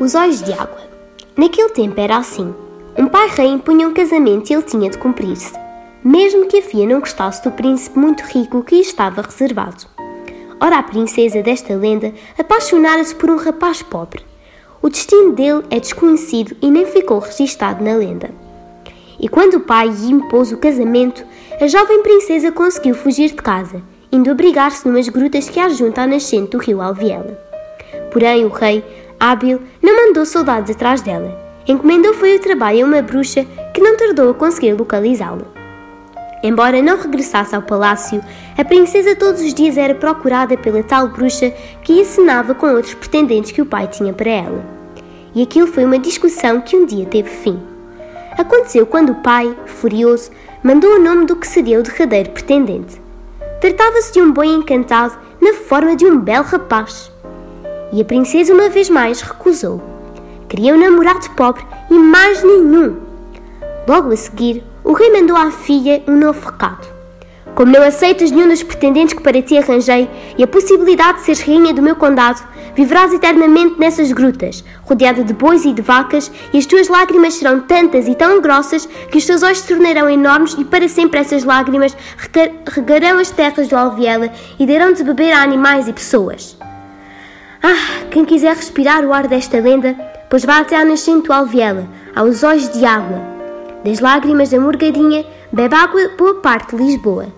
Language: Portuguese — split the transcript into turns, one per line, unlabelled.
Os olhos de água. Naquele tempo era assim. Um pai rei impunha um casamento e ele tinha de cumprir-se, mesmo que a filha não gostasse do príncipe muito rico que lhe estava reservado. Ora, a princesa desta lenda apaixonara-se por um rapaz pobre. O destino dele é desconhecido e nem ficou registado na lenda. E quando o pai lhe impôs o casamento, a jovem princesa conseguiu fugir de casa, indo abrigar-se numas grutas que há junto à nascente do rio Alviela. Porém, o rei, hábil, não mandou soldados atrás dela. Encomendou foi o trabalho a uma bruxa que não tardou a conseguir localizá-la. Embora não regressasse ao palácio, a princesa todos os dias era procurada pela tal bruxa que ensinava com outros pretendentes que o pai tinha para ela. E aquilo foi uma discussão que um dia teve fim. Aconteceu quando o pai, furioso, mandou o nome do que seria o derradeiro pretendente. Tratava-se de um boi encantado na forma de um belo rapaz. E a princesa uma vez mais recusou. Queria um namorado pobre e mais nenhum. Logo a seguir, o rei mandou à filha um novo recado. Como não aceitas nenhum dos pretendentes que para ti arranjei e a possibilidade de seres rainha do meu condado, viverás eternamente nessas grutas, rodeada de bois e de vacas, e as tuas lágrimas serão tantas e tão grossas que os teus olhos se tornarão enormes e para sempre essas lágrimas regarão as terras do Alviela e darão de beber a animais e pessoas. Ah, quem quiser respirar o ar desta lenda, pois vá até à nascente Alviela, aos olhos de água. Das lágrimas da morgadinha, bebe água boa parte de Lisboa.